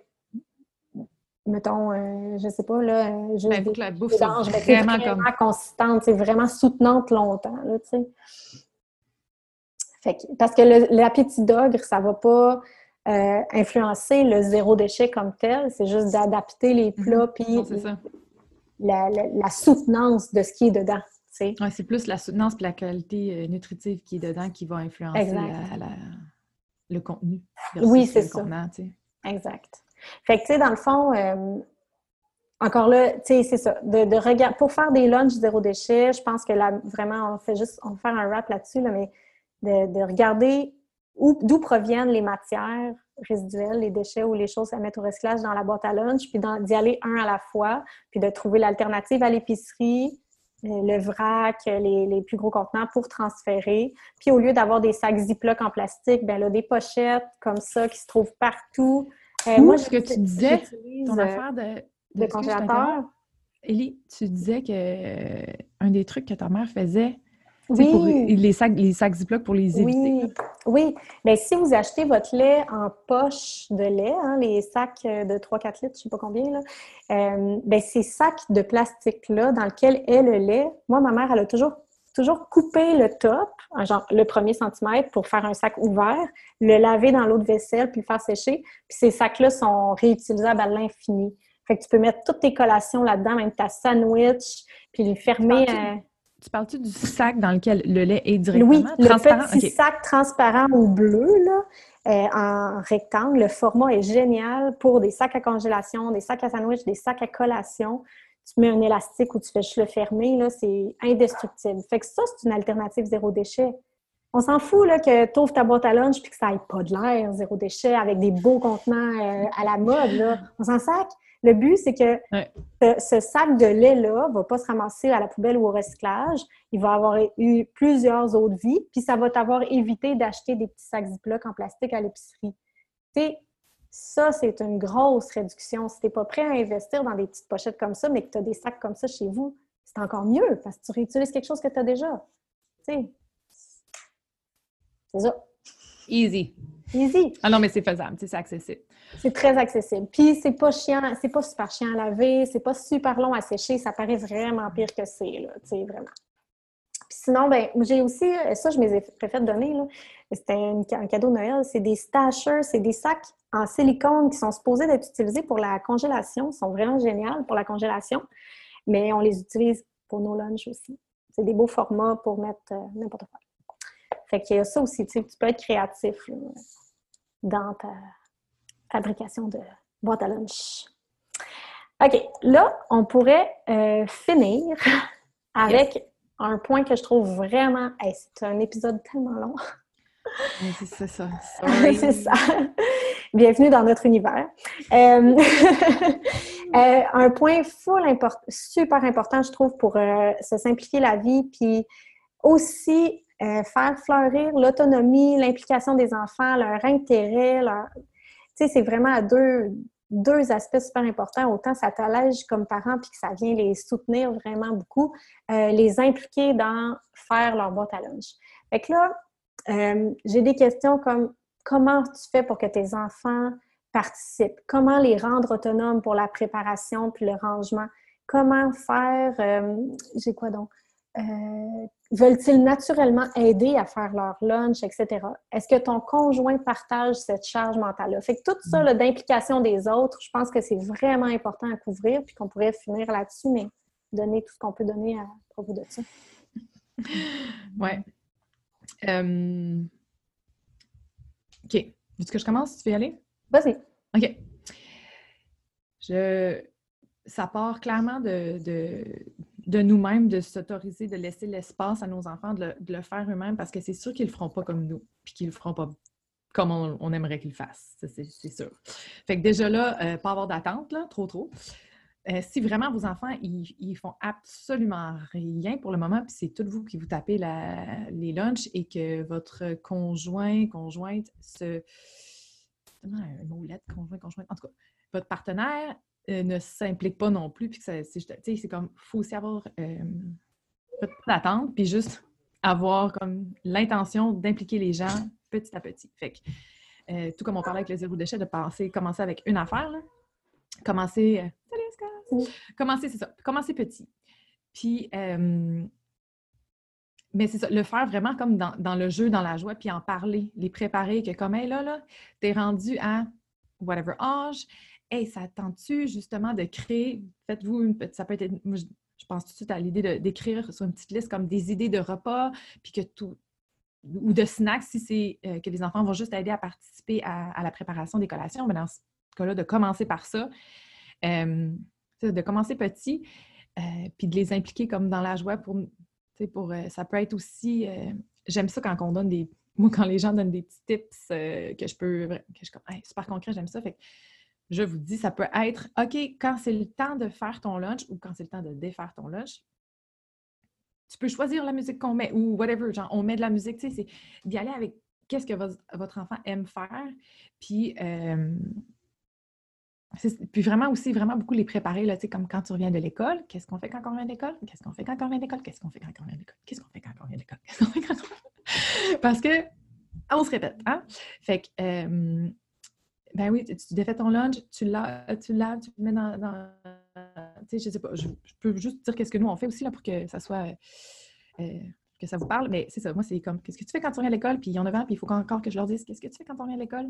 mettons, euh, je sais pas, là, euh, juste ben, la bouffe ben, vraiment, vraiment comme... consistante, c'est vraiment soutenante longtemps, là, tu sais parce que l'appétit d'ogre, ça ne va pas euh, influencer le zéro déchet comme tel, c'est juste d'adapter les mhm. plats puis la, soutenance de ce qui est dedans. Ouais, c'est plus la soutenance et la qualité euh, nutritive qui est dedans qui va influencer le contenu. Oui, c'est ça. Exact. Fait que, tu sais, dans le fond, euh, encore là, tu sais, c'est ça. De, de Pour faire des lunchs zéro déchet, je pense que là, vraiment, on fait juste, on va faire un wrap là-dessus, là, mais de, regarder d'où proviennent les matières résiduelles, les déchets ou les choses à mettre au recyclage dans la boîte à lunch, puis d'y aller un à la fois, puis de trouver l'alternative à l'épicerie, euh, le vrac, les, plus gros contenants pour transférer. Puis au lieu d'avoir des sacs Ziploc en plastique, ben là, des pochettes comme ça qui se trouvent partout. Euh, moi, ce que tu disais, ton euh, affaire de, de, congélateur. Élie, tu disais que un des trucs que ta mère faisait, oui. les sacs, les sacs Ziploc pour les éviter. Oui, oui. Bien, si vous achetez votre lait en poche de lait, hein, les sacs de 3-4 litres, je ne sais pas combien, là, euh, bien, ces sacs de plastique-là dans lesquels est le lait, moi, ma mère, elle a toujours toujours coupé le top, genre le premier centimètre pour faire un sac ouvert, le laver dans l'eau de vaisselle puis le faire sécher. Puis ces sacs-là sont réutilisables à l'infini. Fait que tu peux mettre toutes tes collations là-dedans, même ta sandwich, puis les fermer. Tu parles-tu du sac dans lequel le lait est directement? Oui, le petit sac transparent ou bleu, là, euh, en rectangle. Le format est génial pour des sacs à congélation, des sacs à sandwich, des sacs à collation. Tu mets un élastique ou tu fais juste le fermer, là, c'est indestructible. Fait que ça, c'est une alternative zéro déchet. On s'en fout là, que tu ouvres ta boîte à lunch et que ça n'aille pas de l'air, zéro déchet, avec des beaux contenants euh, à la mode. Là. On s'en sac. Le but, c'est que ce, sac de lait-là ne va pas se ramasser à la poubelle ou au recyclage. Il va avoir eu plusieurs autres vies, puis ça va t'avoir évité d'acheter des petits sacs Ziploc en plastique à l'épicerie. Tu sais, ça, c'est une grosse réduction. Si tu n'es pas prêt à investir dans des petites pochettes comme ça, mais que tu as des sacs comme ça chez vous, c'est encore mieux parce que tu réutilises quelque chose que tu as déjà. Tu sais, c'est ça. Easy. Easy. Ah non, mais c'est faisable, c'est accessible. C'est très accessible. Puis c'est pas chiant, c'est pas super chiant à laver, c'est pas super long à sécher, ça paraît vraiment pire que c'est, là, tu sais, vraiment. Puis sinon, ben, j'ai aussi, ça, je me les ai fait donner, là. C'était un cadeau de Noël, c'est des stashers, c'est des sacs en silicone qui sont supposés d'être utilisés pour la congélation, ils sont vraiment géniaux pour la congélation, mais on les utilise pour nos lunchs aussi. C'est des beaux formats pour mettre euh, n'importe quoi. Fait qu'il y a ça aussi, tu sais, tu peux être créatif dans ta fabrication de boîte à lunch. OK, là, on pourrait euh, finir avec un point que je trouve vraiment... c'est un épisode tellement long. c'est ça. [laughs] c'est ça. bienvenue dans notre univers. Euh, [laughs] euh, un point full super important, je trouve, pour se simplifier la vie, puis aussi faire fleurir l'autonomie, l'implication des enfants, leur intérêt, leur... sais, c'est vraiment à deux, deux aspects super importants. Autant ça t'allège comme parent puis que ça vient les soutenir vraiment beaucoup, euh, les impliquer dans faire leur boîte à lunch. Fait que là, euh, j'ai des questions comme comment tu fais pour que tes enfants participent? Comment les rendre autonomes pour la préparation puis le rangement? Comment faire, euh, j'ai quoi donc? Veulent-ils naturellement aider à faire leur lunch, etc. Est-ce que ton conjoint partage cette charge mentale-là? Fait que tout ça mm. d'implication des autres, je pense que c'est vraiment important à couvrir, puis qu'on pourrait finir là-dessus, mais donner tout ce qu'on peut donner à propos de ça. [laughs] Ouais. Euh, OK. Est-ce que je commence? Tu veux y aller? Vas-y. OK. Je... Ça part clairement de, de nous-mêmes, de s'autoriser, de laisser l'espace à nos enfants de le, faire eux-mêmes parce que c'est sûr qu'ils ne le feront pas comme nous, puis qu'ils ne le feront pas comme on, aimerait qu'ils le fassent. C'est sûr. Fait que déjà là, euh, pas avoir d'attente, trop, trop. Euh, si vraiment vos enfants, ils, font absolument rien pour le moment, puis c'est tout vous qui vous tapez les lunchs et que votre conjoint, conjointe se. Un mot conjoint, conjointe. En tout cas, votre partenaire euh, ne s'implique pas non plus. Puis c'est comme, il faut aussi avoir euh, pas d'attente, puis juste avoir comme l'intention d'impliquer les gens petit à petit. Fait que, euh, tout comme on parlait avec le zéro déchet, de penser, commencer avec une affaire, là. commencer, commencer, c'est ça, commencer petit. Puis, mais c'est ça, le faire vraiment comme dans, dans, le jeu, dans la joie, puis en parler, les préparer, que comme, hey, là, là, t'es rendu à whatever âge, Hey, ça tente-tu justement de créer, faites-vous une petite, ça peut être, je, pense tout de suite à l'idée d'écrire sur une petite liste comme des idées de repas, puis que tout, ou de snacks si c'est euh, que les enfants vont juste aider à participer à, la préparation des collations. Mais dans ce cas-là, de commencer par ça, euh, de commencer petit, euh, puis de les impliquer comme dans la joie pour, pour ça peut être aussi, j'aime ça quand on donne des, moi quand les gens donnent des petits tips que je peux, que je, super concret, j'aime ça. Fait je vous dis, ça peut être OK, quand c'est le temps de faire ton lunch ou quand c'est le temps de défaire ton lunch, tu peux choisir la musique qu'on met ou whatever, genre on met de la musique, tu sais, c'est d'y aller avec qu'est-ce que votre enfant aime faire. Puis, puis vraiment aussi, vraiment beaucoup les préparer, là, tu sais, comme quand tu reviens de l'école, qu'est-ce qu'on fait quand on revient de l'école? Qu'est-ce qu'on fait quand on revient de l'école? Qu'est-ce qu'on fait quand on revient de l'école? Qu'est-ce qu'on fait quand on revient de l'école? Qu'est-ce qu'on fait quand on revient [laughs] Parce que, on se répète, hein? Fait que, ben oui, tu, défais ton lunch, tu laves, tu laves, tu le mets dans. tu sais, je sais pas, je, peux juste dire qu'est-ce que nous on fait aussi là pour que ça soit. Euh, que ça vous parle, mais c'est ça. Moi, c'est comme qu'est-ce que tu fais quand tu viens à l'école, puis il y en a 20, puis il faut encore que je leur dise qu'est-ce que tu fais quand on vient à l'école?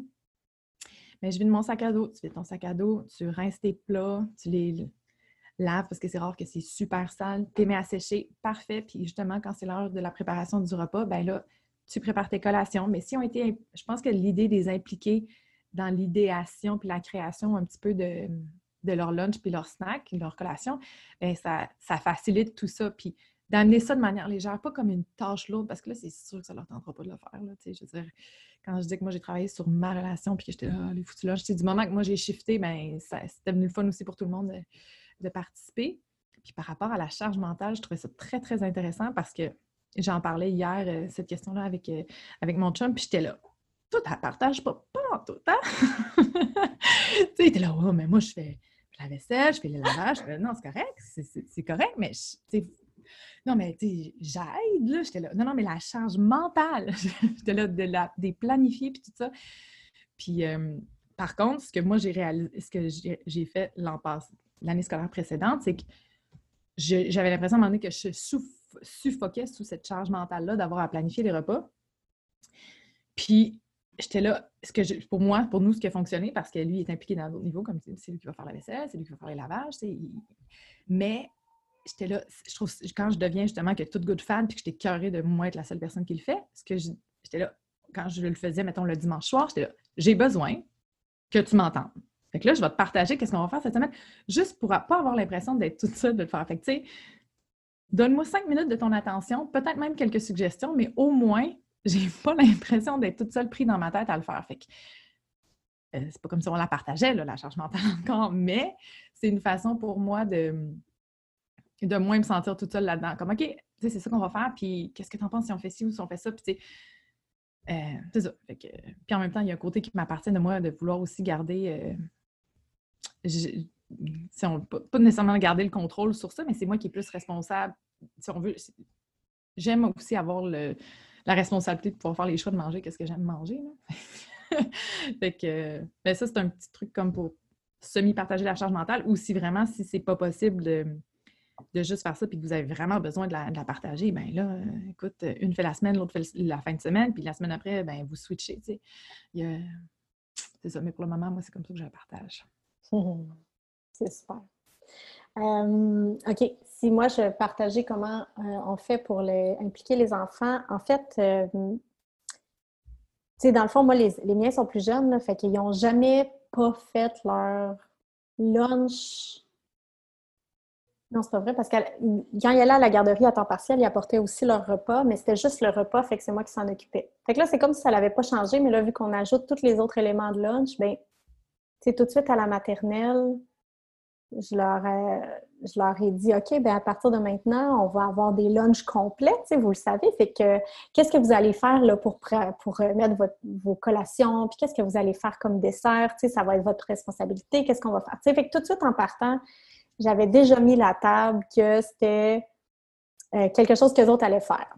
Mais je de mon sac à dos, tu fais ton sac à dos, tu rinces tes plats, tu les laves parce que c'est rare que c'est super sale, tu les mets à sécher, parfait. Puis justement, quand c'est l'heure de la préparation du repas, ben là, tu prépares tes collations. Mais si on était, je pense que l'idée des impliquer dans l'idéation puis la création un petit peu de, leur lunch puis leur snack, leur collation, bien, ça, ça facilite tout ça. Puis d'amener ça de manière légère, pas comme une tâche lourde, parce que là, c'est sûr que ça leur tentera pas de le faire. Là, je veux dire, quand je dis que moi, j'ai travaillé sur ma relation puis que j'étais là, les foutus lunch, du moment que moi, j'ai shifté, bien, c'était devenu le fun aussi pour tout le monde de, participer. Puis par rapport à la charge mentale, je trouvais ça très, très intéressant parce que j'en parlais hier, euh, cette question-là, avec, euh, avec mon chum, puis j'étais là tout à partage pas, pas en tout, hein? [laughs] tu sais, était là, oh, mais moi, je fais la vaisselle, je fais le lavage. Non, c'est correct, c'est correct, mais non, mais tu sais, j'aide, là. J'étais là, non, non, mais la charge mentale, [laughs] j'étais là de la, des planifier, puis tout ça. Puis, euh, par contre, ce que moi, j'ai réalisé, ce que j'ai fait l'année scolaire précédente, c'est que j'avais l'impression à un moment donné que je suffoquais sous cette charge mentale-là d'avoir à planifier les repas. Puis, j'étais là, ce que pour moi, pour nous, ce qui a fonctionné, parce que lui est impliqué dans d'autres niveaux, comme c'est lui qui va faire la vaisselle, c'est lui qui va faire les lavages, mais j'étais là, je trouve, quand je deviens justement que toute good fan, puis que j'étais curée de moi être la seule personne qui le fait, ce que j'étais là, quand je le faisais, mettons, le dimanche soir, j'étais là, j'ai besoin que tu m'entendes. Fait que là, je vais te partager qu'est-ce qu'on va faire cette semaine, juste pour pas avoir l'impression d'être toute seule de le faire. Fait que, tu sais, donne-moi cinq minutes de ton attention, peut-être même quelques suggestions, mais au moins, j'ai [laughs] pas l'impression d'être toute seule prise dans ma tête à le faire. Fait euh, c'est pas comme si on la partageait, la charge mentale [laughs] encore, mais c'est une façon pour moi de, de moins me sentir toute seule là-dedans. Comme, OK, c'est ça qu'on va faire, puis qu'est-ce que tu en penses si on fait ci ou si on fait ça? Puis, euh, c'est ça. puis en même temps, il y a un côté qui m'appartient de moi de vouloir aussi garder. Euh, on, pas nécessairement garder le contrôle sur ça, mais c'est moi qui est plus responsable. Si on veut, j'aime aussi avoir le, la responsabilité de pouvoir faire les choix de manger qu'est-ce que j'aime manger. [laughs] fait que, ben ça, c'est un petit truc comme pour semi-partager la charge mentale ou si vraiment, si c'est pas possible de, de, juste faire ça puis que vous avez vraiment besoin de la, partager, ben là, écoute, une fait la semaine, l'autre fait la fin de semaine, puis la semaine après, ben vous switchez, tu sais. C'est ça, mais pour le moment, moi, c'est comme ça que je la partage. [laughs] c'est super. Euh, OK. Si moi, je partageais comment euh, on fait pour les, impliquer les enfants, en fait, sais, dans le fond, moi, les, miens sont plus jeunes, là, fait qu'ils n'ont jamais pas fait leur lunch. Non, c'est pas vrai, parce que quand ils allaient à la garderie à temps partiel, ils apportaient aussi leur repas, mais c'était juste le repas, fait que c'est moi qui s'en occupais. Fait que là, c'est comme si ça n'avait pas changé, mais là, vu qu'on ajoute tous les autres éléments de lunch, bien, c'est tout de suite à la maternelle, je leur, ai, dit, OK, bien, à partir de maintenant, on va avoir des lunchs complets, vous le savez. Fait que, qu'est-ce que vous allez faire là, pour, pour mettre vos collations, puis qu'est-ce que vous allez faire comme dessert, ça va être votre responsabilité, qu'est-ce qu'on va faire? fait que tout de suite, en partant, j'avais déjà mis la table que c'était euh, quelque chose que les autres allaient faire.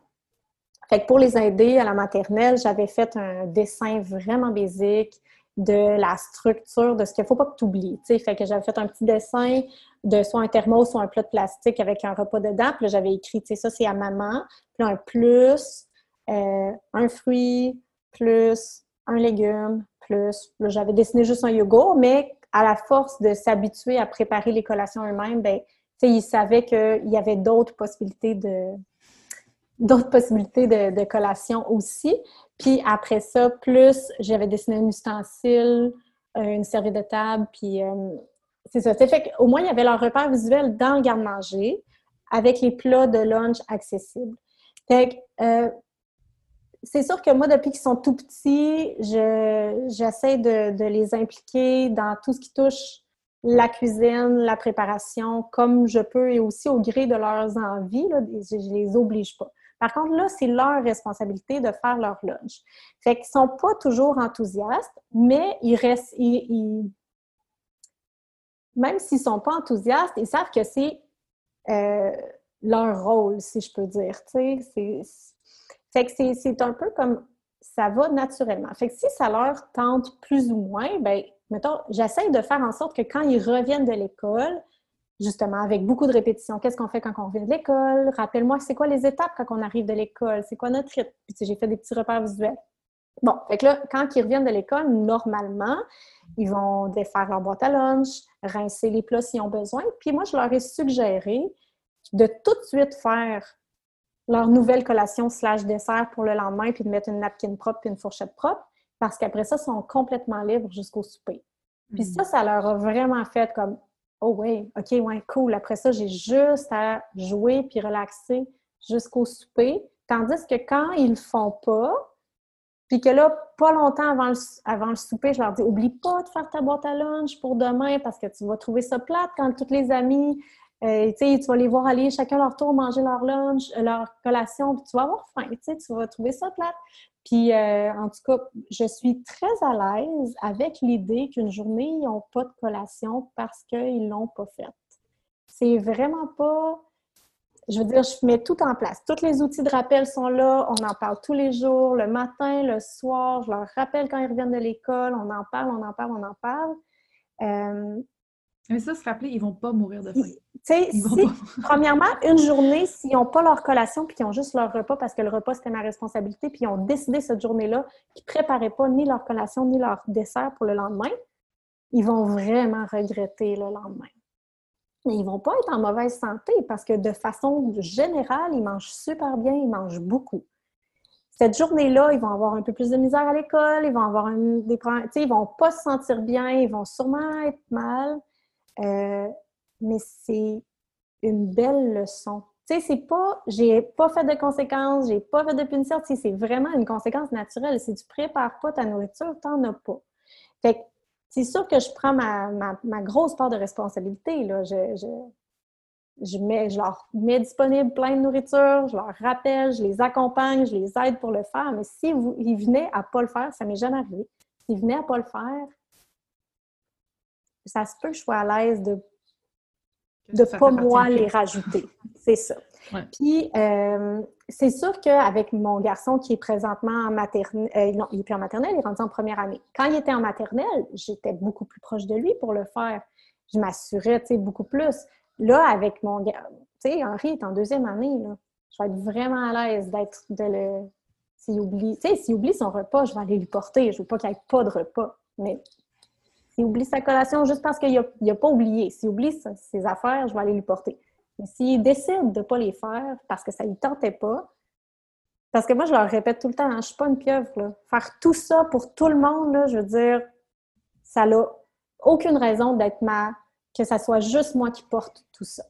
Fait que pour les aider à la maternelle, j'avais fait un dessin vraiment basique de la structure, de ce qu'il ne faut pas que tu oublies. Fait que j'avais fait un petit dessin de soit un thermos, soit un plat de plastique avec un repas dedans. Puis j'avais écrit, ça, c'est à maman. Puis un plus, euh, un fruit, plus un légume, plus. J'avais dessiné juste un yogourt, mais à la force de s'habituer à préparer les collations eux-mêmes, ben, ils savaient qu'il y avait d'autres possibilités de d'autres possibilités de, de collation aussi. Puis après ça, plus j'avais dessiné un ustensile, euh, une serviette de table, puis euh, c'est ça. Fait qu'au moins, il y avait leur repère visuel dans le garde-manger avec les plats de lunch accessibles. Fait euh, c'est sûr que moi, depuis qu'ils sont tout petits, j'essaie de, les impliquer dans tout ce qui touche la cuisine, la préparation, comme je peux et aussi au gré de leurs envies. Je, ne les oblige pas. Par contre, là, c'est leur responsabilité de faire leur lunch. Fait qu'ils sont pas toujours enthousiastes, mais ils restent, même s'ils sont pas enthousiastes, ils savent que c'est euh, leur rôle, si je peux dire. Fait que c'est un peu comme ça va naturellement. Fait que si ça leur tente plus ou moins, ben mettons, j'essaie de faire en sorte que quand ils reviennent de l'école, justement, avec beaucoup de répétitions. Qu'est-ce qu'on fait quand on revient de l'école? Rappelle-moi, c'est quoi les étapes quand on arrive de l'école? C'est quoi notre rythme? Puis, j'ai fait des petits repères visuels. Bon, fait que là, quand ils reviennent de l'école, normalement, ils vont défaire leur boîte à lunch, rincer les plats s'ils ont besoin. Puis moi, je leur ai suggéré de tout de suite faire leur nouvelle collation slash dessert pour le lendemain, puis de mettre une napkin propre puis une fourchette propre, parce qu'après ça, ils sont complètement libres jusqu'au souper. Puis ça, mm. ça leur a vraiment fait comme Oh oui, OK, ouais, cool. Après ça, j'ai juste à jouer puis relaxer jusqu'au souper. Tandis que quand ils le font pas, puis que là, pas longtemps avant le, souper, je leur dis Oublie pas de faire ta boîte à lunch pour demain parce que tu vas trouver ça plate quand tous les amis, euh, tu vas les voir aller chacun leur tour manger leur lunch, euh, leur collation, puis tu vas avoir faim, tu vas trouver ça plate. Puis, euh, en tout cas, je suis très à l'aise avec l'idée qu'une journée, ils n'ont pas de collation parce qu'ils ne l'ont pas faite. C'est vraiment pas. Je veux dire, je mets tout en place. Tous les outils de rappel sont là. On en parle tous les jours, le matin, le soir. Je leur rappelle quand ils reviennent de l'école. On en parle, on en parle, on en parle. Mais ça, se rappeler, ils ne vont pas mourir de faim. Premièrement, une journée, s'ils n'ont pas leur collation puis qu'ils ont juste leur repas parce que le repas, c'était ma responsabilité, puis ils ont décidé cette journée-là qu'ils ne préparaient pas ni leur collation ni leur dessert pour le lendemain, ils vont vraiment regretter le lendemain. Mais ils ne vont pas être en mauvaise santé parce que de façon générale, ils mangent super bien, ils mangent beaucoup. Cette journée-là, ils vont avoir un peu plus de misère à l'école, ils vont avoir des problèmes, ils vont pas se sentir bien, ils vont sûrement être mal. Euh, mais c'est une belle leçon. Tu sais, c'est pas, j'ai pas fait de conséquences, j'ai pas fait de punition, tu sais, c'est vraiment une conséquence naturelle. Si tu prépares pas ta nourriture, t'en as pas. Fait que c'est sûr que je prends ma, grosse part de responsabilité. Là. Je, leur mets disponible plein de nourriture, je leur rappelle, je les accompagne, je les aide pour le faire. Mais si venaient à pas le faire, ça m'est jamais arrivé. S'ils venaient à pas le faire, ça se peut que je sois à l'aise de ne pas moi les rajouter. [laughs] C'est ça. Puis, euh, c'est sûr qu'avec mon garçon qui est présentement en maternelle, euh, non, il n'est plus en maternelle, il est rendu en première année. Quand il était en maternelle, j'étais beaucoup plus proche de lui pour le faire. Je m'assurais, tu sais, beaucoup plus. Là, avec mon gars, tu sais, Henri est en deuxième année, là. Je vais être vraiment à l'aise d'être, de le... S'il oublie, tu sais, s'il oublie son repas, je vais aller lui porter. Je veux pas qu'il n'y ait pas de repas. Mais s'il oublie sa collation juste parce qu'il n'a pas oublié, s'il oublie ses affaires, je vais aller lui porter. Mais s'il décide de ne pas les faire parce que ça ne lui tentait pas, parce que moi, je leur répète tout le temps, hein, je ne suis pas une pieuvre. Là. Faire tout ça pour tout le monde, là, je veux dire, ça n'a aucune raison d'être ma... que ça soit juste moi qui porte tout ça.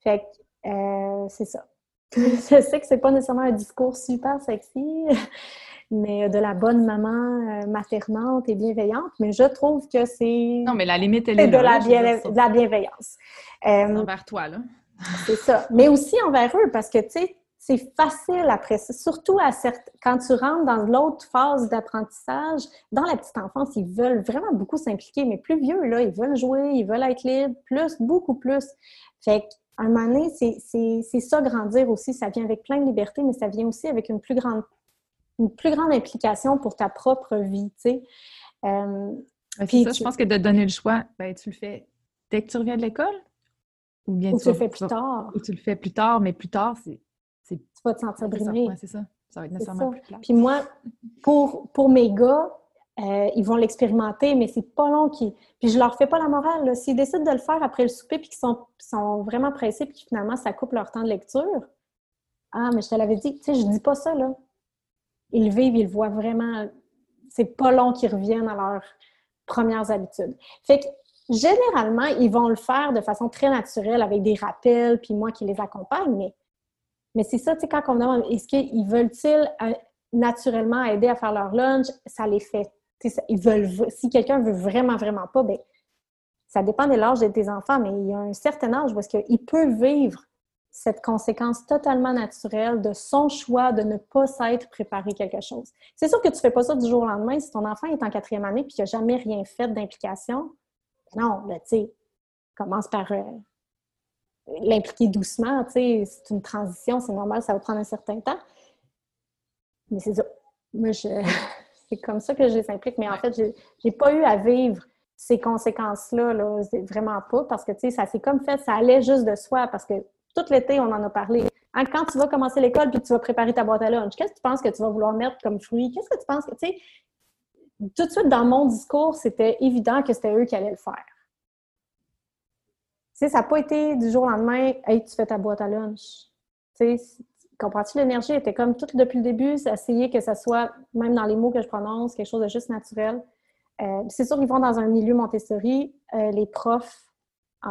Fait que, euh, c'est ça. Je sais que c'est pas nécessairement un discours super sexy, mais de la bonne maman euh, maternante et bienveillante, mais je trouve que c'est... Non, mais la limite, elle est, de, la, de la bienveillance. Euh, envers toi, là. C'est ça. Mais aussi envers eux, parce que, tu sais, c'est facile après ça. Surtout à quand tu rentres dans l'autre phase d'apprentissage, dans la petite enfance, ils veulent vraiment beaucoup s'impliquer, mais plus vieux, là, ils veulent jouer, ils veulent être libres, plus, beaucoup plus. Fait qu'à un moment donné, c'est ça, grandir aussi. Ça vient avec plein de liberté, mais ça vient aussi avec une plus grande, une plus grande implication pour ta propre vie, tu sais. Euh, puis ça, je pense que de donner le choix, ben, tu le fais dès que tu reviens de l'école? Ou bien tu, le fais plus tard. Ou tu le fais plus tard, mais plus tard, c'est. Tu vas te sentir brimé. c'est ça. Ça va être nécessairement plus clair. Puis moi, pour, pour mes gars, euh, ils vont l'expérimenter, mais c'est pas long qu'ils. Puis je leur fais pas la morale. S'ils décident de le faire après le souper puis qu'ils sont, sont, vraiment pressés puis finalement ça coupe leur temps de lecture, ah, mais je te l'avais dit, tu sais, je dis pas ça, là. Ils vivent, ils voient vraiment. C'est pas long qu'ils reviennent à leurs premières habitudes. Fait que généralement, ils vont le faire de façon très naturelle avec des rappels, puis moi qui les accompagne, mais, mais c'est ça, tu sais, quand on demande est-ce qu'ils veulent-ils euh, naturellement aider à faire leur lunch, ça les fait. Si quelqu'un veut vraiment, vraiment pas, bien, ça dépend de l'âge de tes enfants, mais il y a un certain âge où est-ce qu'il peut vivre cette conséquence totalement naturelle de son choix de ne pas s'être préparé quelque chose. C'est sûr que tu ne fais pas ça du jour au lendemain. Si ton enfant est en quatrième année et qu'il n'a jamais rien fait d'implication, non, tu sais, commence par euh, l'impliquer doucement, c'est une transition, c'est normal, ça va prendre un certain temps. Mais c'est ça. Moi, c'est comme ça que je les implique. Mais en fait, j'ai pas eu à vivre ces conséquences-là, là, vraiment pas, parce que, tu sais, ça s'est comme fait, ça allait juste de soi, parce que tout l'été, on en a parlé. Hein, quand tu vas commencer l'école puis tu vas préparer ta boîte à lunch, qu'est-ce que tu penses que tu vas vouloir mettre comme fruit? Qu'est-ce que tu penses que, tu sais, tout de suite dans mon discours, c'était évident que c'était eux qui allaient le faire. Tu sais, ça n'a pas été du jour au lendemain, hey, tu fais ta boîte à lunch. Tu sais, comprends-tu, l'énergie était comme toute depuis le début, essayer que ça soit, même dans les mots que je prononce, quelque chose de juste naturel. Euh, c'est sûr qu'ils vont dans un milieu Montessori, euh, les profs,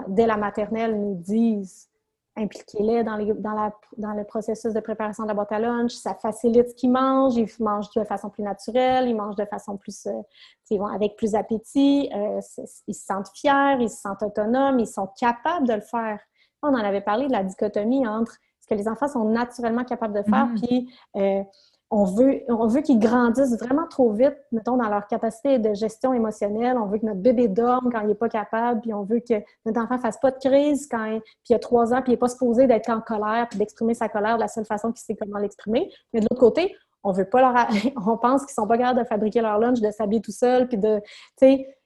dès la maternelle, nous disent impliquez-les dans, le processus de préparation de la boîte à lunch. Ça facilite ce qu'ils mangent. Ils mangent de façon plus naturelle. Ils mangent de façon plus... Euh, avec plus appétit. Euh, ils se sentent fiers. Ils se sentent autonomes. Ils sont capables de le faire. On en avait parlé de la dichotomie entre que les enfants sont naturellement capables de faire, mm-hmm. puis euh, on veut, on veut qu'ils grandissent vraiment trop vite, mettons, dans leur capacité de gestion émotionnelle. On veut que notre bébé dorme quand il n'est pas capable, puis on veut que notre enfant ne fasse pas de crise quand il, puis il a trois ans, puis il n'est pas supposé d'être en colère, puis d'exprimer sa colère de la seule façon qu'il sait comment l'exprimer. Mais de l'autre côté, on veut pas leur... [laughs] on pense qu'ils sont pas capables de fabriquer leur lunch, de s'habiller tout seul, puis de, tu sais,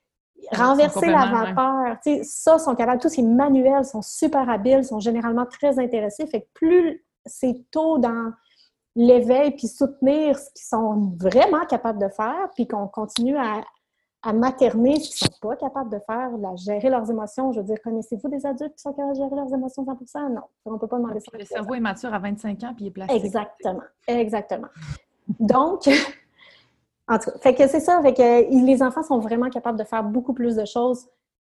renverser la vapeur. Tu sais, ça, sont capables. Tous ces manuels sont super habiles, sont généralement très intéressés. Fait que plus c'est tôt dans l'éveil puis soutenir ce qu'ils sont vraiment capables de faire, puis qu'on continue à, materner ce qu'ils ne sont pas capables de faire, à gérer leurs émotions. Je veux dire, connaissez-vous des adultes qui sont capables de gérer leurs émotions 100% Non, on ne peut pas demander ça. Le cerveau est mature à 25 ans puis il est plastique. Exactement, exactement. Donc, [laughs] en tout cas, fait que c'est ça, fait que les enfants sont vraiment capables de faire beaucoup plus de choses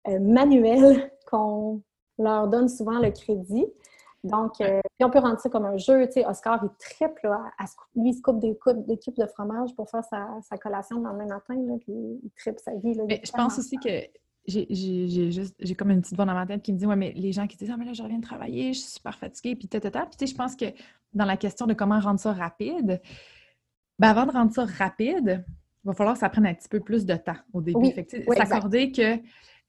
euh, manuelles [laughs] qu'on leur donne souvent le crédit. Donc, euh, puis on peut rendre ça comme un jeu. Tu sais, Oscar, il triple. lui, il se coupe des, des cubes de fromage pour faire sa, collation le lendemain matin. Là, puis il triple sa vie. Là, mais je pense aussi que j'ai juste j'ai comme une petite voix dans ma tête qui me dit Ouais, mais les gens qui disent Ah, mais là, je reviens de travailler, je suis super fatiguée, puis tata. Puis, tu sais, je pense que dans la question de comment rendre ça rapide, ben, avant de rendre ça rapide, il va falloir que ça prenne un petit peu plus de temps au début. Oui, S'accorder que,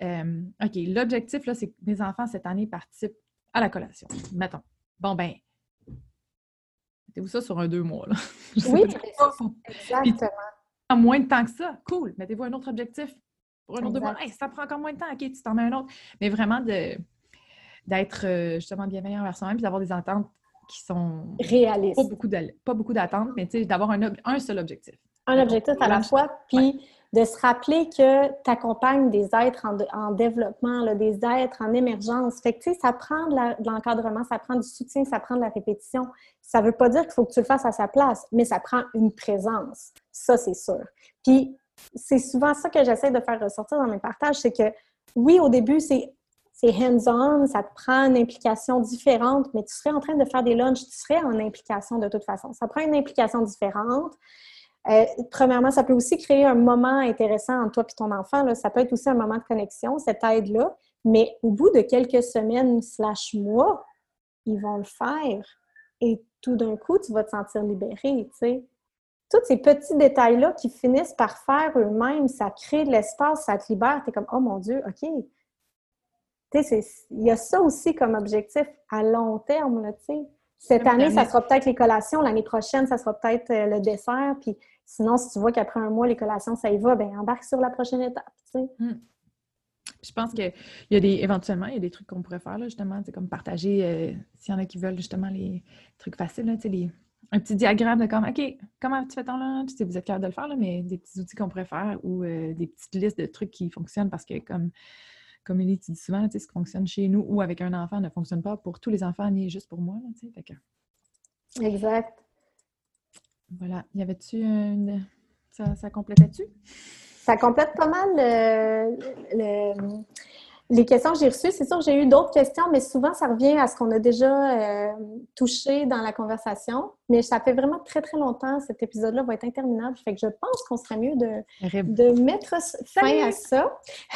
euh, OK, l'objectif, là, c'est que mes enfants, cette année, participent à la collation. Mettons. Bon, ben, mettez-vous ça sur un deux mois, là. [laughs] oui, exactement. en moins de temps que ça, cool. Mettez-vous un autre objectif pour un autre deux mois. ça prend encore moins de temps, OK, tu t'en mets un autre. Mais vraiment de d'être euh, justement bienveillant envers soi-même puis d'avoir des ententes qui sont réalistes. Pas beaucoup d'attentes, mais d'avoir un, un seul objectif. Un objectif à la fois, puis de se rappeler que tu accompagnes des êtres en, développement, des êtres en émergence. Fait que, ça prend de l'encadrement, ça prend du soutien, ça prend de la répétition. Ça ne veut pas dire qu'il faut que tu le fasses à sa place, mais ça prend une présence. Ça, c'est sûr. Puis, c'est souvent ça que j'essaie de faire ressortir dans mes partages, c'est que, oui, au début, c'est hands-on, ça te prend une implication différente, mais tu serais en train de faire des lunchs, tu serais en implication de toute façon. Ça prend une implication différente. Euh, premièrement, ça peut aussi créer un moment intéressant entre toi et ton enfant. Ça peut être aussi un moment de connexion, cette aide-là. Mais au bout de quelques semaines slash mois, ils vont le faire. Et tout d'un coup, tu vas te sentir libéré, Tous ces petits détails-là qui finissent par faire eux-mêmes, ça crée de l'espace, ça te libère. Tu es comme, oh mon Dieu, OK. Il y a ça aussi comme objectif à long terme, là, Cette année, ça sera peut-être les collations. L'année prochaine, ça sera peut-être euh, le dessert. Puis Sinon, si tu vois qu'après un mois, les collations, ça y va, ben embarque sur la prochaine étape. Hmm. Je pense qu'il y a des, éventuellement, il y a des trucs qu'on pourrait faire, là, justement, c'est comme partager, euh, s'il y en a qui veulent justement les trucs faciles, là, les, un petit diagramme de comme, OK, comment tu fais ton lunch? Tu sais, vous êtes capable de le faire, là, mais des petits outils qu'on pourrait faire ou euh, des petites listes de trucs qui fonctionnent parce que, comme, comme Élie, tu dis souvent, ce qui fonctionne chez nous ou avec un enfant ne fonctionne pas pour tous les enfants ni juste pour moi. Là, fait que... Exact. Voilà. Y avait-tu une. Ça, ça complétait-tu? Ça complète pas mal le, les questions que j'ai reçues, c'est sûr que j'ai eu d'autres questions, mais souvent, ça revient à ce qu'on a déjà euh, touché dans la conversation. Mais ça fait vraiment très, très longtemps. Cet épisode-là va être interminable. Fait que je pense qu'on serait mieux de, de mettre fin à ça. [laughs]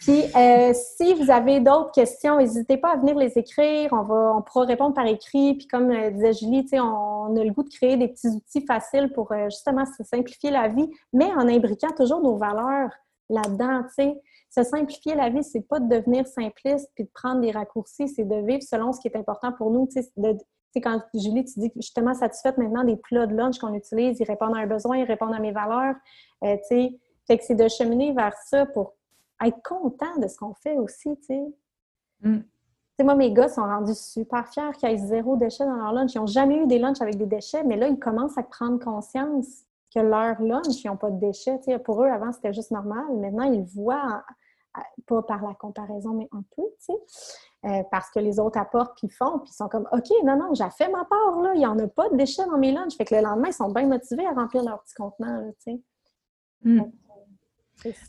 Puis, euh, si vous avez d'autres questions, n'hésitez pas à venir les écrire. On, va, on pourra répondre par écrit. Puis, comme euh, disait Julie, on, a le goût de créer des petits outils faciles pour justement simplifier la vie, mais en imbriquant toujours nos valeurs là-dedans, tu sais se simplifier la vie, c'est pas de devenir simpliste puis de prendre des raccourcis, c'est de vivre selon ce qui est important pour nous. Tu sais, quand Julie, tu dis que justement satisfaite maintenant des plats de lunch qu'on utilise, ils répondent à un besoin, ils répondent à mes valeurs. Euh, tu sais, fait que c'est de cheminer vers ça pour être content de ce qu'on fait aussi, tu sais. Mm. moi, mes gars sont rendus super fiers qu'ils aient zéro déchet dans leur lunch. Ils n'ont jamais eu des lunchs avec des déchets, mais là, ils commencent à prendre conscience que leur lunch, ils n'ont pas de déchets. pour eux, avant, c'était juste normal. Maintenant, ils voient pas par la comparaison, mais un peu, tu sais, euh, parce que les autres apportent puis font, puis ils sont comme, OK, non, non, j'ai fait ma part, là, il n'y en a pas de déchets dans mes lunchs. Fait que le lendemain, ils sont bien motivés à remplir leur petit contenant, tu sais. Hmm.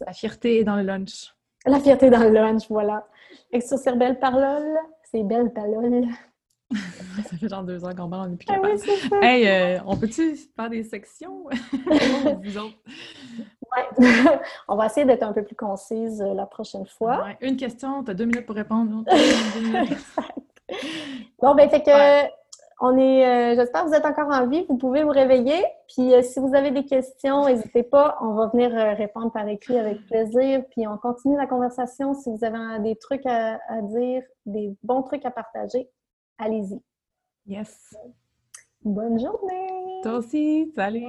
La fierté dans le lunch. La fierté dans le lunch, voilà. Et sur ces belles paroles, c'est belle parole. [laughs] ça fait genre deux ans qu'on parle, on n'est plus capable. Ah hey, euh, on peut-tu faire des sections? [laughs] autres? [laughs] on va essayer d'être un peu plus concise euh, la prochaine fois. Une question, tu as deux minutes pour répondre. bon, ben, fait que, on est, euh, j'espère que vous êtes encore en vie. Vous pouvez vous réveiller. Puis, euh, si vous avez des questions, n'hésitez pas. On va venir répondre par écrit avec plaisir. Puis, on continue la conversation. Si vous avez des trucs à, dire, des bons trucs à partager, allez-y. Yes. Bonne journée. Toi aussi. Salut.